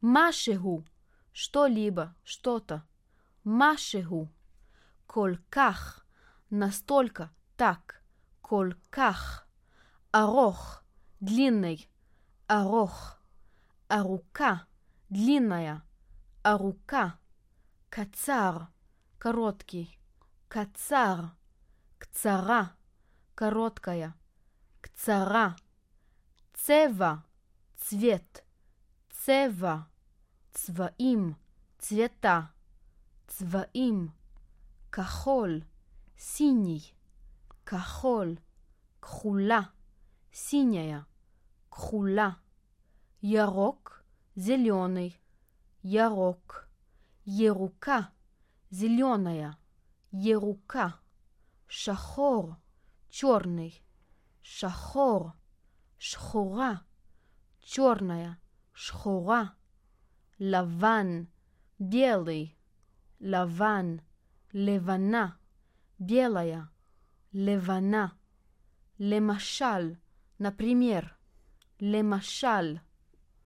Машигу – что-либо, что-то. Машигу. Кольках – настолько, так. Кольках. Арох – длинный. Арох. Арука – длинная. Арука. Кацар – короткий. Кацар. Кцара – короткая. Кцара. Цева – цвет. צבע. צבעים, цвета, צבעים. כחול, синий, כחול. כחולה, синяя, כחולה. ירוק, зеленый, ירוק. ירוקה, зеленая, ירוקה. שחור, черный, שחור. שחורה, черная, שחורה. לבן, белый, לבן. לבנה, белая, לבנה. למשל, например, למשל.